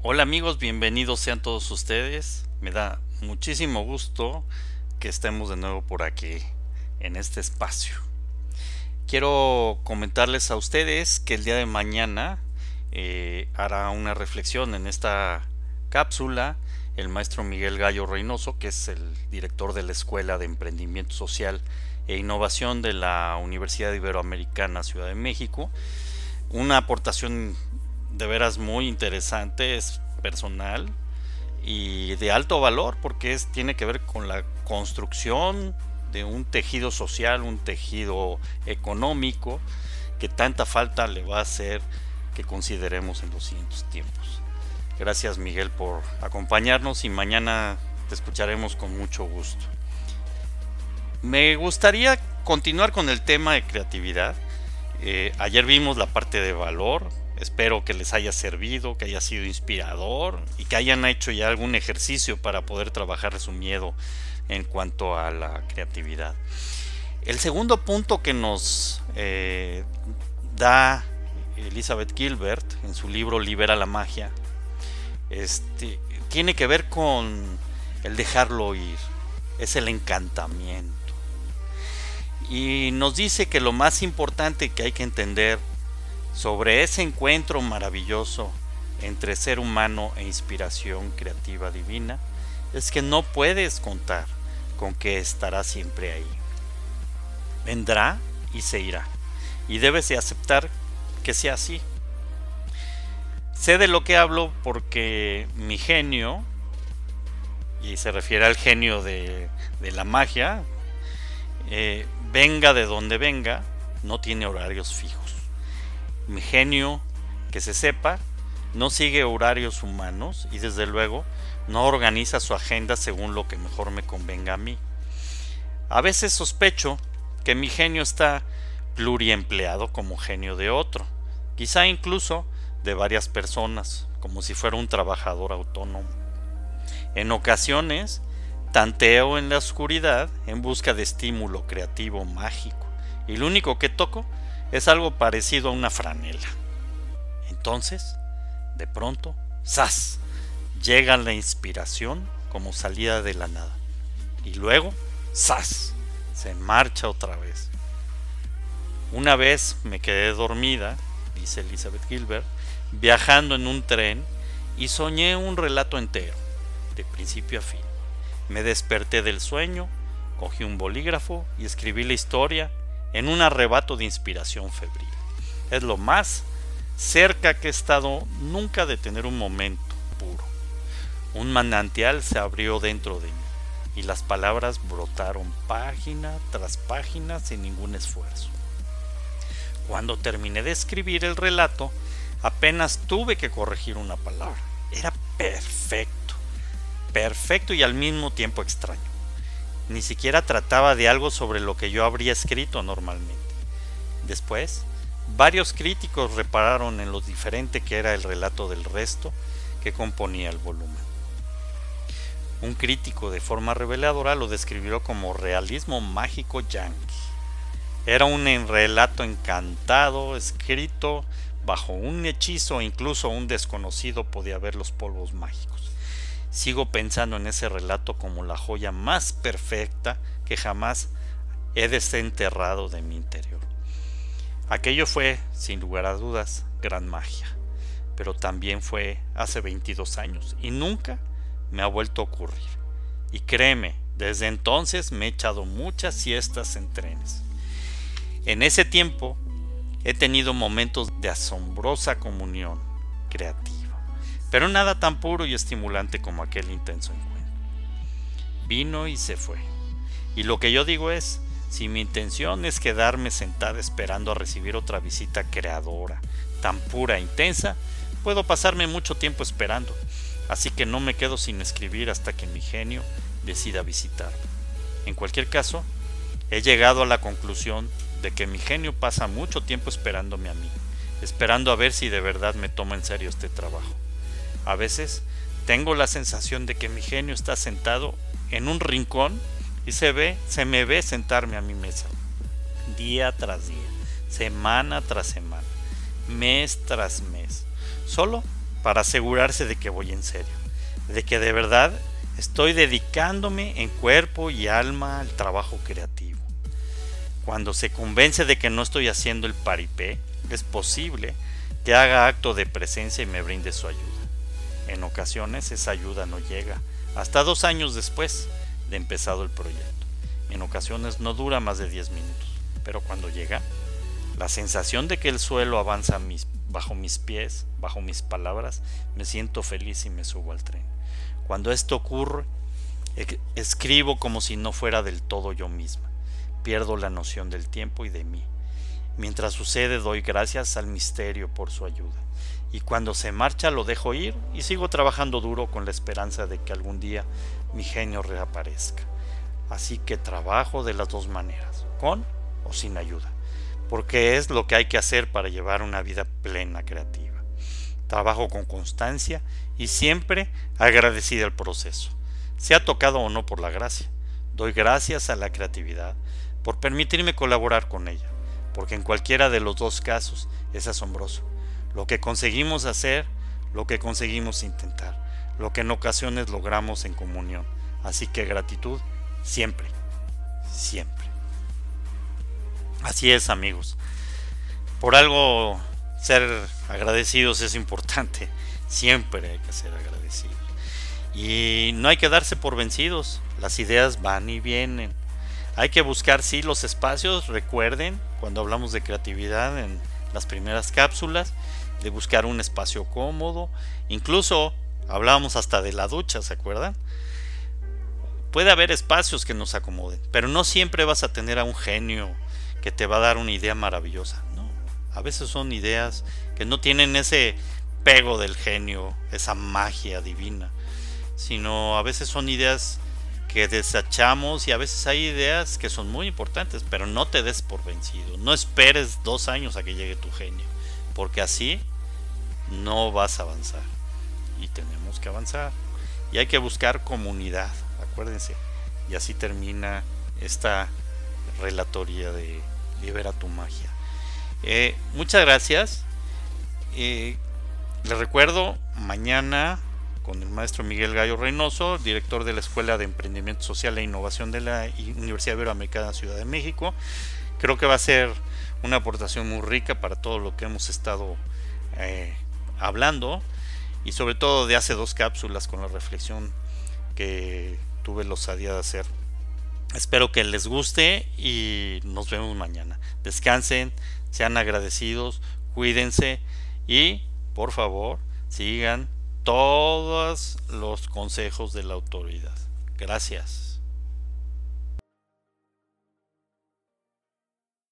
Hola amigos, bienvenidos sean todos ustedes. Me da muchísimo gusto que estemos de nuevo por aquí, en este espacio. Quiero comentarles a ustedes que el día de mañana eh, hará una reflexión en esta cápsula el maestro Miguel Gallo Reynoso, que es el director de la Escuela de Emprendimiento Social e Innovación de la Universidad Iberoamericana Ciudad de México. Una aportación de veras muy interesante, es personal y de alto valor porque es, tiene que ver con la construcción de un tejido social, un tejido económico que tanta falta le va a hacer que consideremos en los siguientes tiempos. Gracias Miguel por acompañarnos y mañana te escucharemos con mucho gusto. Me gustaría continuar con el tema de creatividad. Eh, ayer vimos la parte de valor, espero que les haya servido, que haya sido inspirador y que hayan hecho ya algún ejercicio para poder trabajar su miedo en cuanto a la creatividad. El segundo punto que nos eh, da Elizabeth Gilbert en su libro Libera la magia este, tiene que ver con el dejarlo ir, es el encantamiento. Y nos dice que lo más importante que hay que entender sobre ese encuentro maravilloso entre ser humano e inspiración creativa divina es que no puedes contar con que estará siempre ahí. Vendrá y se irá. Y debes de aceptar que sea así. Sé de lo que hablo porque mi genio, y se refiere al genio de, la magia, eh, venga de donde venga, no tiene horarios fijos. Genio, que se sepa, no sigue horarios humanos y desde luego no organiza su agenda según lo que mejor me convenga a mí. A veces sospecho que mi genio está pluriempleado como genio de otro, quizá incluso de varias personas, como si fuera un trabajador autónomo. En ocasiones, tanteo en la oscuridad en busca de estímulo creativo mágico, y lo único que toco es algo parecido a una franela. Entonces, de pronto, ¡zas! llega la inspiración como salida de la nada. Y luego, ¡zas! se marcha otra vez. Una vez me quedé dormida, dice Elizabeth Gilbert, viajando en un tren y soñé un relato entero, de principio a fin. Me desperté del sueño, cogí un bolígrafo y escribí la historia en un arrebato de inspiración febril. Es lo más cerca que he estado nunca de tener un momento puro. Un manantial se abrió dentro de mí y las palabras brotaron página tras página sin ningún esfuerzo. Cuando terminé de escribir el relato, apenas tuve que corregir una palabra. Era perfecto, perfecto y al mismo tiempo extraño. Ni siquiera trataba de algo sobre lo que yo habría escrito normalmente. Después, varios críticos repararon en lo diferente que era el relato del resto que componía el volumen. Un crítico de forma reveladora lo describió como realismo mágico yankee. Era un relato encantado, escrito bajo un hechizo incluso un desconocido podía ver los polvos mágicos. Sigo pensando en ese relato como la joya más perfecta que jamás he desenterrado de mi interior. Aquello fue, sin lugar a dudas, gran magia, pero también fue hace 22 años y nunca me ha vuelto a ocurrir. Y créeme, desde entonces me he echado muchas siestas en trenes. En ese tiempo he tenido momentos de asombrosa comunión creativa, pero nada tan puro y estimulante como aquel intenso encuentro. Vino y se fue. Y lo que yo digo es, si mi intención es quedarme sentada esperando a recibir otra visita creadora, tan pura e intensa, puedo pasarme mucho tiempo esperando, así que no me quedo sin escribir hasta que mi genio decida visitarme. En cualquier caso, he llegado a la conclusión de que mi genio pasa mucho tiempo esperándome a mí, esperando a ver si de verdad me toma en serio este trabajo. A veces tengo la sensación de que mi genio está sentado en un rincón y se ve, se me ve sentarme a mi mesa, día tras día, semana tras semana, mes tras mes, solo para asegurarse de que voy en serio, de que de verdad estoy dedicándome en cuerpo y alma al trabajo creativo. Cuando se convence de que no estoy haciendo el paripé, es posible que haga acto de presencia y me brinde su ayuda. En ocasiones esa ayuda no llega, hasta dos años después de empezado el proyecto. En ocasiones no dura más de 10 minutos, pero cuando llega, la sensación de que el suelo avanza bajo mis pies, bajo mis palabras, me siento feliz y me subo al tren. Cuando esto ocurre, escribo como si no fuera del todo yo misma. Pierdo la noción del tiempo y de mí. Mientras sucede doy gracias al misterio por su ayuda. Y cuando se marcha lo dejo ir y sigo trabajando duro con la esperanza de que algún día mi genio reaparezca. Así que trabajo de las dos maneras, con o sin ayuda, porque es lo que hay que hacer para llevar una vida plena creativa. Trabajo con constancia y siempre agradecida al proceso, sea tocado o no por la gracia. Doy gracias a la creatividad por permitirme colaborar con ella porque en cualquiera de los dos casos es asombroso. Lo que conseguimos hacer, lo que conseguimos intentar, lo que en ocasiones logramos en comunión. Así que gratitud siempre, siempre. Así es amigos. Por algo ser agradecidos es importante. Siempre hay que ser agradecidos. Y no hay que darse por vencidos. Las ideas van y vienen. Hay que buscar, sí, los espacios, recuerden, cuando hablamos de creatividad en las primeras cápsulas, de buscar un espacio cómodo, incluso hablábamos hasta de la ducha, ¿se acuerdan? Puede haber espacios que nos acomoden, pero no siempre vas a tener a un genio que te va a dar una idea maravillosa, no. A veces son ideas que no tienen ese pego del genio, esa magia divina, sino a veces son ideas que desechamos y a veces hay ideas que son muy importantes, pero no te des por vencido. No esperes dos años a que llegue tu genio, porque así no vas a avanzar. Y tenemos que avanzar. Y hay que buscar comunidad, acuérdense. Y así termina esta relatoría de Libera tu magia. Eh, muchas gracias. Eh, les recuerdo, mañana con el maestro Miguel Gallo Reynoso, director de la Escuela de Emprendimiento Social e Innovación de la Universidad Iberoamericana Ciudad de México. Creo que va a ser una aportación muy rica para todo lo que hemos estado eh, hablando y sobre todo de hace dos cápsulas con la reflexión que tuve la osadía de hacer. Espero que les guste y nos vemos mañana. Descansen, sean agradecidos, cuídense y por favor sigan todos los consejos de la autoridad. Gracias.